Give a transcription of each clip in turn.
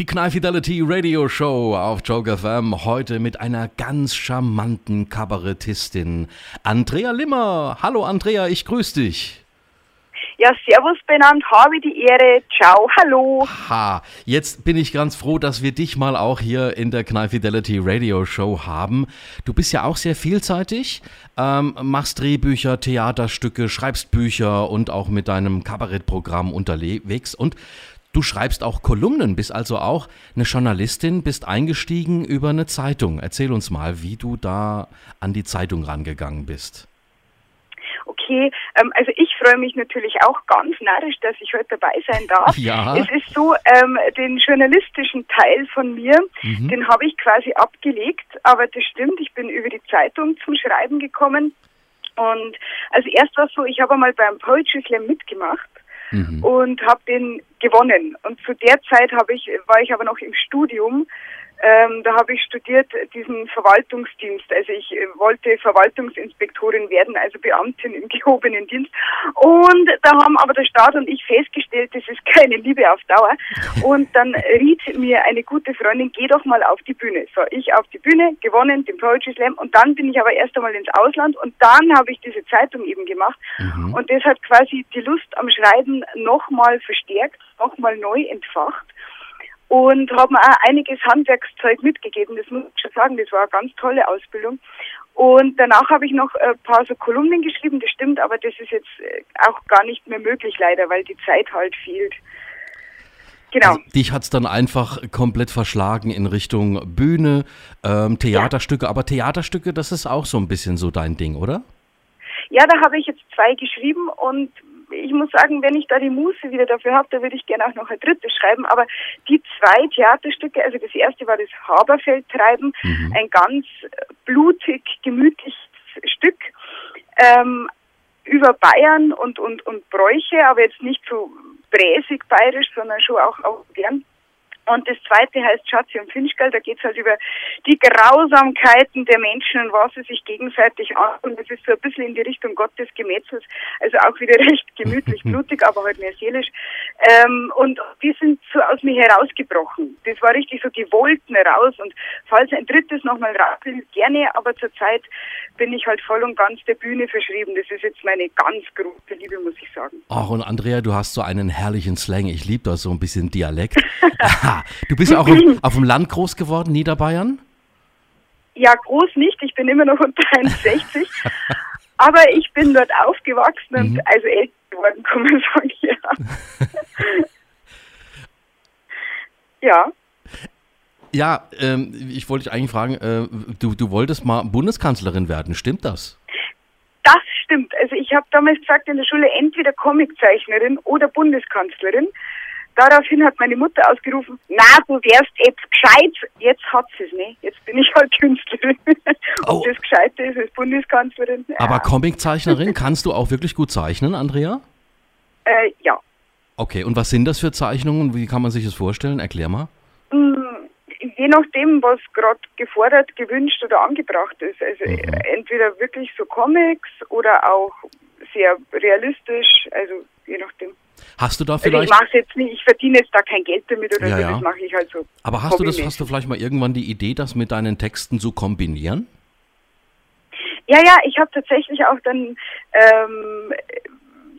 Die Knall Fidelity Radio Show auf Joke FM. Heute mit einer ganz charmanten Kabarettistin, Andrea Limmer. Hallo Andrea, ich grüße dich. Ja, servus benannt, habe die Ehre. Ciao, hallo. Ha, jetzt bin ich ganz froh, dass wir dich mal auch hier in der Knall Fidelity Radio Show haben. Du bist ja auch sehr vielseitig, ähm, machst Drehbücher, Theaterstücke, schreibst Bücher und auch mit deinem Kabarettprogramm unterwegs und Du schreibst auch Kolumnen, bist also auch eine Journalistin, bist eingestiegen über eine Zeitung. Erzähl uns mal, wie du da an die Zeitung rangegangen bist. Okay, ähm, also ich freue mich natürlich auch ganz narrisch, dass ich heute dabei sein darf. Ja. Es ist so, ähm, den journalistischen Teil von mir, mhm. den habe ich quasi abgelegt, aber das stimmt, ich bin über die Zeitung zum Schreiben gekommen. Und also erst war es so, ich habe einmal beim Poetry Slam mitgemacht mhm. und habe den gewonnen. Und zu der Zeit habe ich, war ich aber noch im Studium ähm, da habe ich studiert diesen Verwaltungsdienst. Also ich äh, wollte Verwaltungsinspektorin werden, also Beamtin im gehobenen Dienst. Und da haben aber der Staat und ich festgestellt, das ist keine Liebe auf Dauer. Und dann riet mir eine gute Freundin, geh doch mal auf die Bühne. So, ich auf die Bühne, gewonnen, den Poetry Slam. Und dann bin ich aber erst einmal ins Ausland und dann habe ich diese Zeitung eben gemacht. Mhm. Und das hat quasi die Lust am Schreiben nochmal verstärkt, nochmal neu entfacht und habe mir auch einiges Handwerkszeug mitgegeben. Das muss ich schon sagen, das war eine ganz tolle Ausbildung. Und danach habe ich noch ein paar so Kolumnen geschrieben, das stimmt, aber das ist jetzt äh, auch gar nicht mehr möglich leider, weil die Zeit halt fehlt. Genau. Also dich hat es dann einfach komplett verschlagen in Richtung Bühne, ähm, Theaterstücke, ja. aber Theaterstücke, das ist auch so ein bisschen so dein Ding, oder? Ja, da habe ich jetzt zwei geschrieben und ich muss sagen, wenn ich da die Muße wieder dafür habe, da würde ich gerne auch noch ein drittes schreiben. Aber die zwei Theaterstücke, also das erste war das Haberfeldtreiben, mhm. ein ganz blutig, gemütliches Stück ähm, über Bayern und, und, und Bräuche, aber jetzt nicht so bräsig bayerisch, sondern schon auch, auch gern und das zweite heißt Schatzi und Finchgall. Da geht es halt über die Grausamkeiten der Menschen und was sie sich gegenseitig an. Und das ist so ein bisschen in die Richtung Gottes Gemetzels. Also auch wieder recht gemütlich, blutig, aber halt mehr seelisch. Ähm, und die sind so aus mir herausgebrochen. Das war richtig so, die wollten raus. Und falls ein drittes nochmal raus will, gerne. Aber zurzeit bin ich halt voll und ganz der Bühne verschrieben. Das ist jetzt meine ganz große Liebe, muss ich sagen. Ach, und Andrea, du hast so einen herrlichen Slang. Ich liebe da so ein bisschen Dialekt. du bist auch auf, auf dem Land groß geworden, Niederbayern? Ja, groß nicht. Ich bin immer noch unter 1,60. aber ich bin dort aufgewachsen und mhm. also älter geworden, kann man sagen, ja. ja. Ja, ähm, ich wollte dich eigentlich fragen, äh, du, du wolltest mal Bundeskanzlerin werden, stimmt das? Das stimmt. Also ich habe damals gesagt in der Schule entweder Comiczeichnerin oder Bundeskanzlerin. Daraufhin hat meine Mutter ausgerufen, na, du wärst jetzt gescheit. Jetzt hat sie es nicht. Jetzt bin ich halt Künstlerin. Ob oh. das Gescheite ist als Bundeskanzlerin. Ja. Aber Comiczeichnerin, kannst du auch wirklich gut zeichnen, Andrea? Äh, ja. Okay, und was sind das für Zeichnungen? Wie kann man sich das vorstellen? Erklär mal. Mm, je nachdem, was gerade gefordert, gewünscht oder angebracht ist. Also mhm. entweder wirklich so Comics oder auch sehr realistisch, also je nachdem. Hast du da vielleicht. Also ich mache jetzt nicht, ich verdiene jetzt da kein Geld damit oder ja, so, ja. das mache ich halt so. Aber hast du das, hast du vielleicht mal irgendwann die Idee, das mit deinen Texten zu kombinieren? Ja, ja, ich habe tatsächlich auch dann ähm,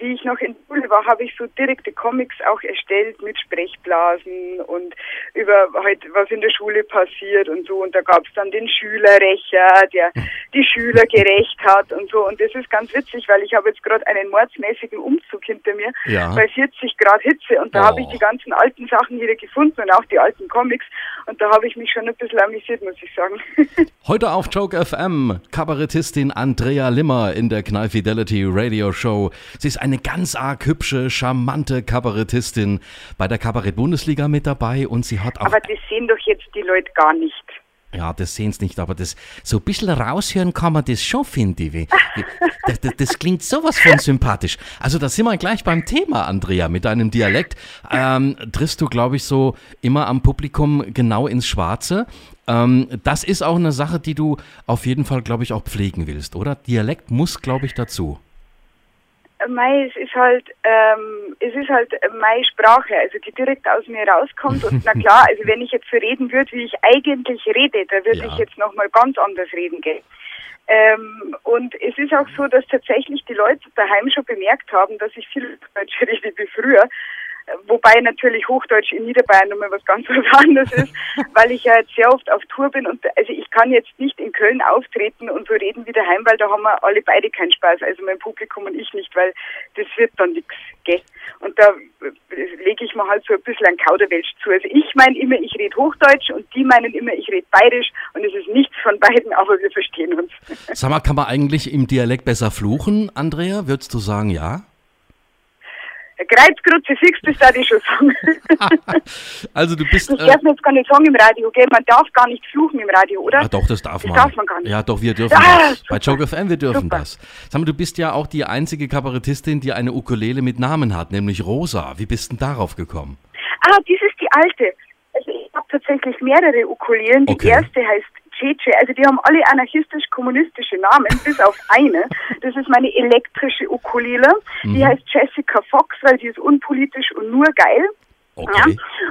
wie ich noch in Schule war, habe ich so direkte Comics auch erstellt mit Sprechblasen und über halt was in der Schule passiert und so. Und da gab es dann den Schülerrächer, der die Schüler gerecht hat und so. Und das ist ganz witzig, weil ich habe jetzt gerade einen mordsmäßigen Umzug hinter mir ja. bei 40 Grad Hitze und da oh. habe ich die ganzen alten Sachen wieder gefunden und auch die alten Comics. Und da habe ich mich schon ein bisschen amüsiert, muss ich sagen. Heute auf Joke FM, Kabarettistin Andrea Limmer in der Knall Fidelity Radio Show. Sie ist ein eine ganz arg hübsche, charmante Kabarettistin bei der Kabarett-Bundesliga mit dabei und sie hat auch. Aber das sehen doch jetzt die Leute gar nicht. Ja, das sehen sie nicht, aber das so ein bisschen raushören kann man das schon, finde ich. Das, das, das, klingt sowas von sympathisch. Also da sind wir gleich beim Thema, Andrea, mit deinem Dialekt. Ähm, triffst du, glaube ich, so immer am Publikum genau ins Schwarze. Ähm, das ist auch eine Sache, die du auf jeden Fall, glaube ich, auch pflegen willst, oder? Dialekt muss, glaube ich, dazu. Mei, es ist halt, ähm, es ist halt meine Sprache, also die direkt aus mir rauskommt. Und na klar, also wenn ich jetzt so reden würde, wie ich eigentlich rede, da würde ja. ich jetzt nochmal ganz anders reden gell. Ähm, und es ist auch so, dass tatsächlich die Leute daheim schon bemerkt haben, dass ich viel Deutsch rede wie früher. Wobei natürlich Hochdeutsch in Niederbayern nochmal was ganz was anderes ist, weil ich ja jetzt sehr oft auf Tour bin und also ich kann jetzt nicht in Köln auftreten und so reden wie daheim, weil da haben wir alle beide keinen Spaß, also mein Publikum und ich nicht, weil das wird dann nichts, gell? Und da lege ich mir halt so ein bisschen ein Kauderwelsch zu. Also ich meine immer, ich rede Hochdeutsch und die meinen immer, ich rede Bayerisch und es ist nichts von beiden, aber wir verstehen uns. Sag mal, kann man eigentlich im Dialekt besser fluchen, Andrea? Würdest du sagen, ja? Kreuzkruzifix, das darf ich schon sagen. also du bist... Das äh, darf man jetzt gar nicht sagen im Radio, gell? Man darf gar nicht fluchen im Radio, oder? Ja doch, das darf das man. Das darf man gar nicht. Ja doch, wir dürfen ah, das. Super. Bei Joke FM, wir dürfen super. das. Sag mal, du bist ja auch die einzige Kabarettistin, die eine Ukulele mit Namen hat, nämlich Rosa. Wie bist denn darauf gekommen? Ah, dies ist die alte. Also ich habe tatsächlich mehrere Ukulelen. Die okay. erste heißt Cece, also die haben alle anarchistisch-kommunistische Namen, bis auf eine. Das ist meine elektrische Ukulele. Mhm. Die heißt Jessica Fox, weil die ist unpolitisch und nur geil. Okay. Ja.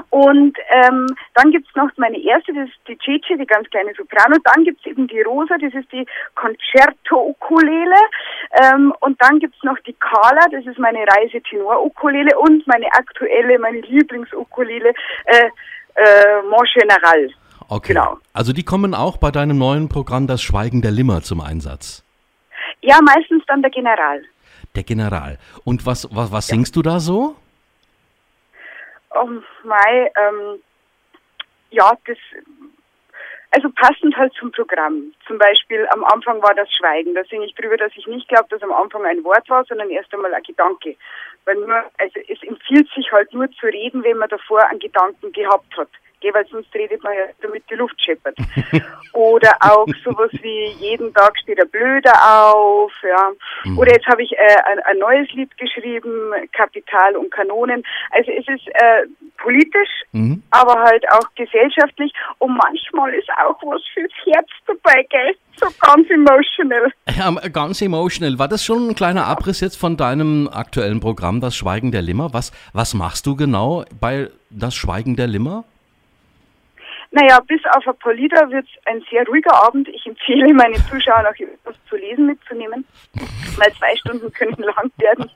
Und ähm, dann gibt's noch meine erste, das ist die Cece, die ganz kleine Soprano. Dann gibt's eben die Rosa, das ist die Concerto-Ukulele. Ähm, und dann gibt's noch die Carla, das ist meine Reise-Tenor-Ukulele. Und meine aktuelle, meine Lieblings-Ukulele, äh, äh, Mon General. Okay. Genau. Also die kommen auch bei deinem neuen Programm Das Schweigen der Limmer zum Einsatz. Ja, meistens dann der General. Der General. Und was, was, was ja. singst du da so? Oh, Mai, ähm, ja, das, also passend halt zum Programm. Zum Beispiel am Anfang war das Schweigen. Da singe ich drüber, dass ich nicht glaube, dass am Anfang ein Wort war, sondern erst einmal ein Gedanke. Weil nur, also es empfiehlt sich halt nur zu reden, wenn man davor einen Gedanken gehabt hat gehe, weil sonst redet man ja, damit die Luft scheppert. Oder auch sowas wie jeden Tag steht er blöder auf, ja. Mhm. Oder jetzt habe ich äh, ein, ein, neues Lied geschrieben, Kapital und Kanonen. Also es ist äh, politisch, mhm. aber halt auch gesellschaftlich und manchmal ist auch was fürs Herz dabei, gell? So ganz emotional. Ja, ganz emotional. War das schon ein kleiner Abriss jetzt von deinem aktuellen Programm, Das Schweigen der Limmer? Was, was machst du genau bei Das Schweigen der Limmer? Naja, bis auf ein paar Lieder wird es ein sehr ruhiger Abend. Ich empfehle meine Zuschauer auch etwas zu lesen mitzunehmen, weil zwei Stunden können lang werden.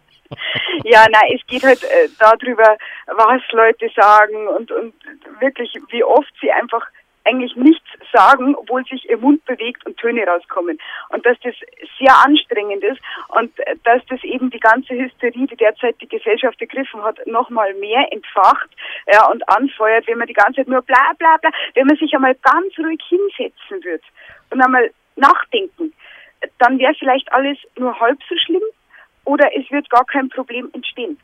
Ja, nein, es geht halt äh, darüber, was Leute sagen und, und wirklich, wie oft sie einfach eigentlich nichts sagen, obwohl sich ihr Mund bewegt und Töne rauskommen. Und dass das sehr anstrengend ist und dass das eben die ganze Hysterie, die derzeit die Gesellschaft ergriffen hat, nochmal mehr entfacht ja, und anfeuert, wenn man die ganze Zeit nur bla bla bla, wenn man sich einmal ganz ruhig hinsetzen wird und einmal nachdenken, dann wäre vielleicht alles nur halb so schlimm oder es wird gar kein Problem entstehen.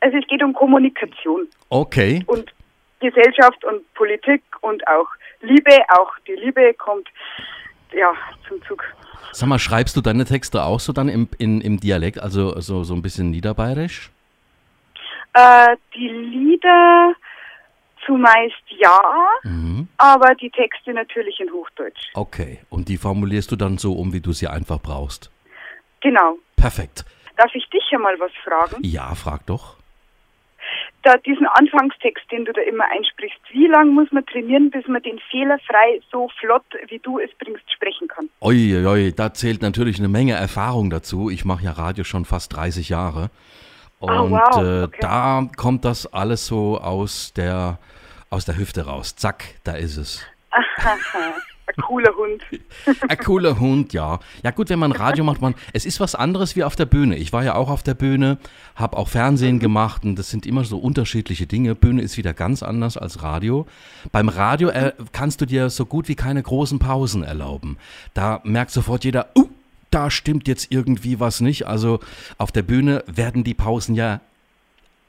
Also es geht um Kommunikation. Okay. Und Gesellschaft und Politik und auch Liebe, auch die Liebe kommt ja zum Zug. Sag mal, schreibst du deine Texte auch so dann im, in, im Dialekt, also so, so ein bisschen niederbayerisch? Äh, die Lieder zumeist ja, mhm. aber die Texte natürlich in Hochdeutsch. Okay, und die formulierst du dann so um, wie du sie einfach brauchst? Genau. Perfekt. Darf ich dich ja mal was fragen? Ja, frag doch da diesen Anfangstext, den du da immer einsprichst, wie lange muss man trainieren, bis man den fehlerfrei so flott, wie du es bringst, sprechen kann? Oi, da zählt natürlich eine Menge Erfahrung dazu. Ich mache ja Radio schon fast 30 Jahre. Und oh, wow. äh, okay. da kommt das alles so aus der, aus der Hüfte raus. Zack, da ist es. Ein cooler Hund. Ein cooler Hund, ja. Ja gut, wenn man Radio macht, man, es ist was anderes wie auf der Bühne. Ich war ja auch auf der Bühne, habe auch Fernsehen gemacht und das sind immer so unterschiedliche Dinge. Bühne ist wieder ganz anders als Radio. Beim Radio äh, kannst du dir so gut wie keine großen Pausen erlauben. Da merkt sofort jeder, uh, da stimmt jetzt irgendwie was nicht. Also auf der Bühne werden die Pausen ja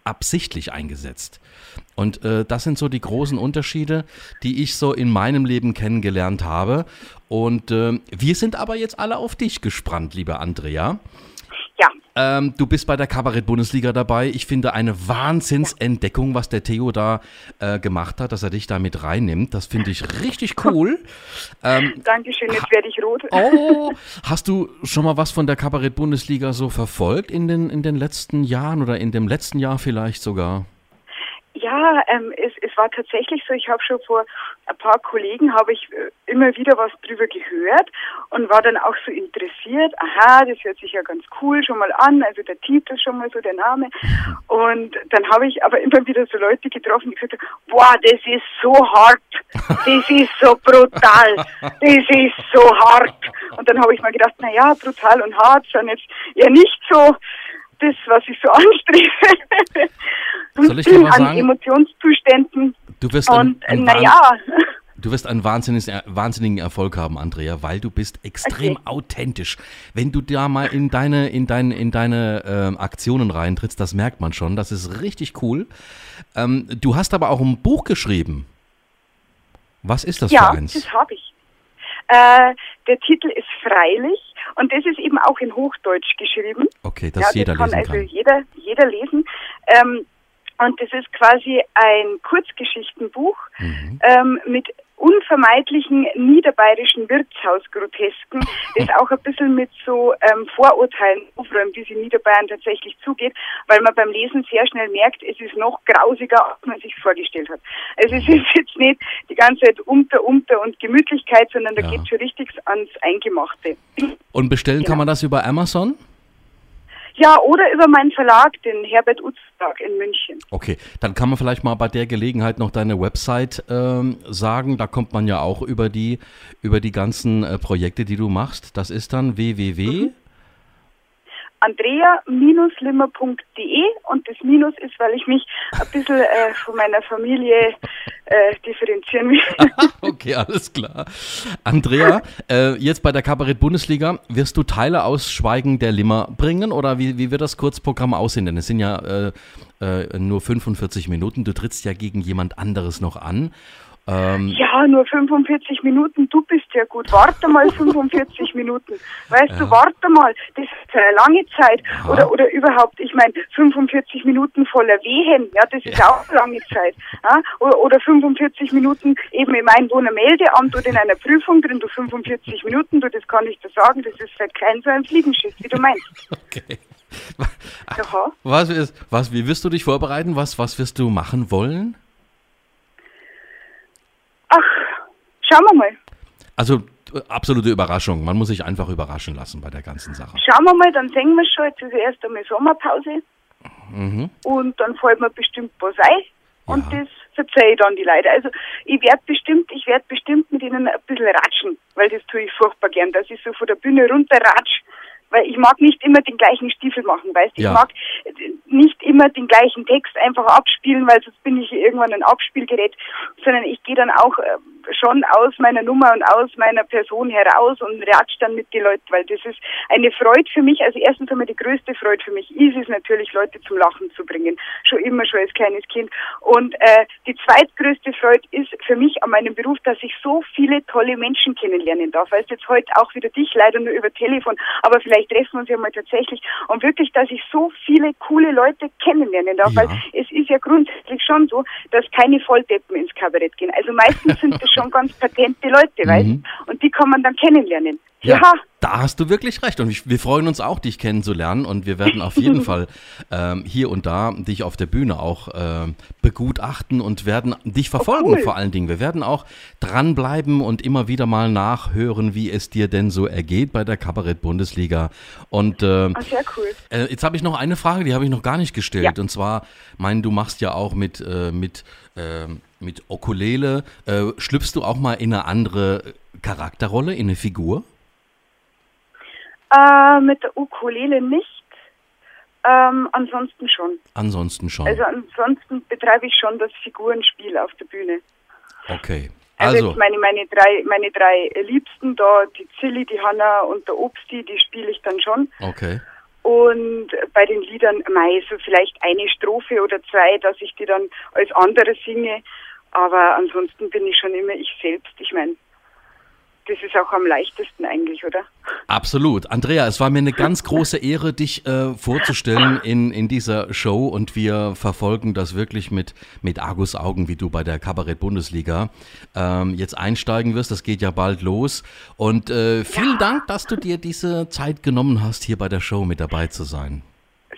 absichtlich eingesetzt. Und äh, das sind so die großen Unterschiede, die ich so in meinem Leben kennengelernt habe. Und äh, wir sind aber jetzt alle auf dich gespannt, liebe Andrea. Ähm, du bist bei der Kabarett-Bundesliga dabei. Ich finde eine Wahnsinnsentdeckung, was der Theo da äh, gemacht hat, dass er dich da mit reinnimmt. Das finde ich richtig cool. Ähm, Dankeschön, jetzt werde ich rot. Oh, hast du schon mal was von der Kabarett-Bundesliga so verfolgt in den, in den letzten Jahren oder in dem letzten Jahr vielleicht sogar? Ja, ähm, es, es war tatsächlich so, ich habe schon vor ein paar Kollegen habe ich äh, immer wieder was drüber gehört und war dann auch so interessiert, aha, das hört sich ja ganz cool schon mal an, also der Titel schon mal so der Name. Und dann habe ich aber immer wieder so Leute getroffen, die gesagt haben, boah, das ist so hart, das ist so brutal, das ist so hart. Und dann habe ich mal gedacht, na ja, brutal und hart sind jetzt ja nicht so das, was ich so anstrebe. Soll ich dir mal sagen? Emotionszuständen. Du wirst und naja. Du wirst einen wahnsinnigen Erfolg haben, Andrea, weil du bist extrem okay. authentisch. Wenn du da mal in deine, in deine, in deine äh, Aktionen reintrittst, das merkt man schon. Das ist richtig cool. Ähm, du hast aber auch ein Buch geschrieben. Was ist das ja, für eins? Ja, das habe ich. Äh, der Titel ist Freilich und das ist eben auch in Hochdeutsch geschrieben. Okay, dass ja, jeder das kann lesen kann. Also jeder, jeder lesen. Ähm, und das ist quasi ein Kurzgeschichtenbuch mhm. ähm, mit unvermeidlichen niederbayerischen Wirtshausgrotesken, das auch ein bisschen mit so ähm, Vorurteilen aufräumt, wie sie in Niederbayern tatsächlich zugeht, weil man beim Lesen sehr schnell merkt, es ist noch grausiger, als man sich vorgestellt hat. Also es ist jetzt nicht die ganze Zeit unter, unter und Gemütlichkeit, sondern da ja. geht schon richtig ans Eingemachte. Und bestellen genau. kann man das über Amazon? Ja, oder über meinen Verlag, den Herbert Utz Verlag in München. Okay, dann kann man vielleicht mal bei der Gelegenheit noch deine Website ähm, sagen. Da kommt man ja auch über die, über die ganzen äh, Projekte, die du machst. Das ist dann www. Mhm andrea-limmer.de und das Minus ist, weil ich mich ein bisschen äh, von meiner Familie äh, differenzieren will. okay, alles klar. Andrea, äh, jetzt bei der Kabarett-Bundesliga, wirst du Teile aus Schweigen der Limmer bringen oder wie, wie wird das Kurzprogramm aussehen? Denn es sind ja äh, äh, nur 45 Minuten, du trittst ja gegen jemand anderes noch an ähm, ja, nur 45 Minuten, du bist ja gut. Warte mal 45 Minuten. Weißt ja. du, warte mal, das ist eine lange Zeit. Oder, oder überhaupt, ich meine, 45 Minuten voller Wehen, ja, das ist ja. auch eine lange Zeit. Ja? Oder, oder 45 Minuten eben im Einwohnermeldeamt oder in einer Prüfung drin, du 45 Minuten, du, das kann ich dir sagen, das ist halt kein so ein Fliegenschiss, wie du meinst. Okay. Was, ist, was, wie wirst du dich vorbereiten? Was, was wirst du machen wollen? Ach, schauen wir mal. Also absolute Überraschung. Man muss sich einfach überraschen lassen bei der ganzen Sache. Schauen wir mal, dann singen wir schon. Jetzt ist erst einmal Sommerpause. Mhm. Und dann fällt mir bestimmt was ein. Und ja. das verzeihe ich dann die Leute. Also ich werde bestimmt, ich werde bestimmt mit ihnen ein bisschen ratschen, weil das tue ich furchtbar gern, dass ich so von der Bühne runterratsch weil ich mag nicht immer den gleichen Stiefel machen, weißt du? Ja. Ich mag nicht immer den gleichen Text einfach abspielen, weil sonst bin ich irgendwann ein Abspielgerät, sondern ich gehe dann auch äh, schon aus meiner Nummer und aus meiner Person heraus und ratsch dann mit den Leuten, weil das ist eine Freude für mich. Also erstens einmal die größte Freude für mich ist es natürlich, Leute zum Lachen zu bringen. Schon immer, schon als kleines Kind. Und äh, die zweitgrößte Freude ist für mich an meinem Beruf, dass ich so viele tolle Menschen kennenlernen darf. Weißt jetzt heute auch wieder dich, leider nur über Telefon, aber vielleicht treffen wir uns ja mal tatsächlich. Und wirklich, dass ich so viele coole Leute kennenlernen darf, ja. weil es ist ja grundsätzlich schon so, dass keine Volldeppen ins Kabarett gehen. Also meistens sind das schon ganz patente Leute, mhm. weißt Und die kann man dann kennenlernen. Ja, ja, da hast du wirklich recht. Und wir freuen uns auch, dich kennenzulernen. Und wir werden auf jeden Fall ähm, hier und da dich auf der Bühne auch äh, begutachten und werden dich verfolgen oh, cool. vor allen Dingen. Wir werden auch dranbleiben und immer wieder mal nachhören, wie es dir denn so ergeht bei der Kabarett-Bundesliga. Und äh, oh, sehr cool. Äh, jetzt habe ich noch eine Frage, die habe ich noch gar nicht gestellt. Ja. Und zwar, mein, du machst ja auch mit, äh, mit, ähm, mit Okulele. Äh, schlüpfst du auch mal in eine andere Charakterrolle, in eine Figur? Äh, mit der Ukulele nicht. Ähm, ansonsten schon. Ansonsten schon. Also ansonsten betreibe ich schon das Figurenspiel auf der Bühne. Okay. Also, also meine, meine, drei, meine drei Liebsten da, die Zilli, die Hanna und der Obsti, die spiele ich dann schon. Okay. Und bei den Liedern, mei, so vielleicht eine Strophe oder zwei, dass ich die dann als andere singe. Aber ansonsten bin ich schon immer ich selbst. Ich meine, das ist auch am leichtesten eigentlich, oder? Absolut. Andrea, es war mir eine ganz große Ehre, dich äh, vorzustellen in, in dieser Show und wir verfolgen das wirklich mit, mit Argus Augen, wie du bei der Kabarett-Bundesliga ähm, jetzt einsteigen wirst. Das geht ja bald los. Und äh, vielen ja. Dank, dass du dir diese Zeit genommen hast, hier bei der Show mit dabei zu sein.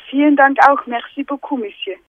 Vielen Dank auch. Merci beaucoup, Monsieur.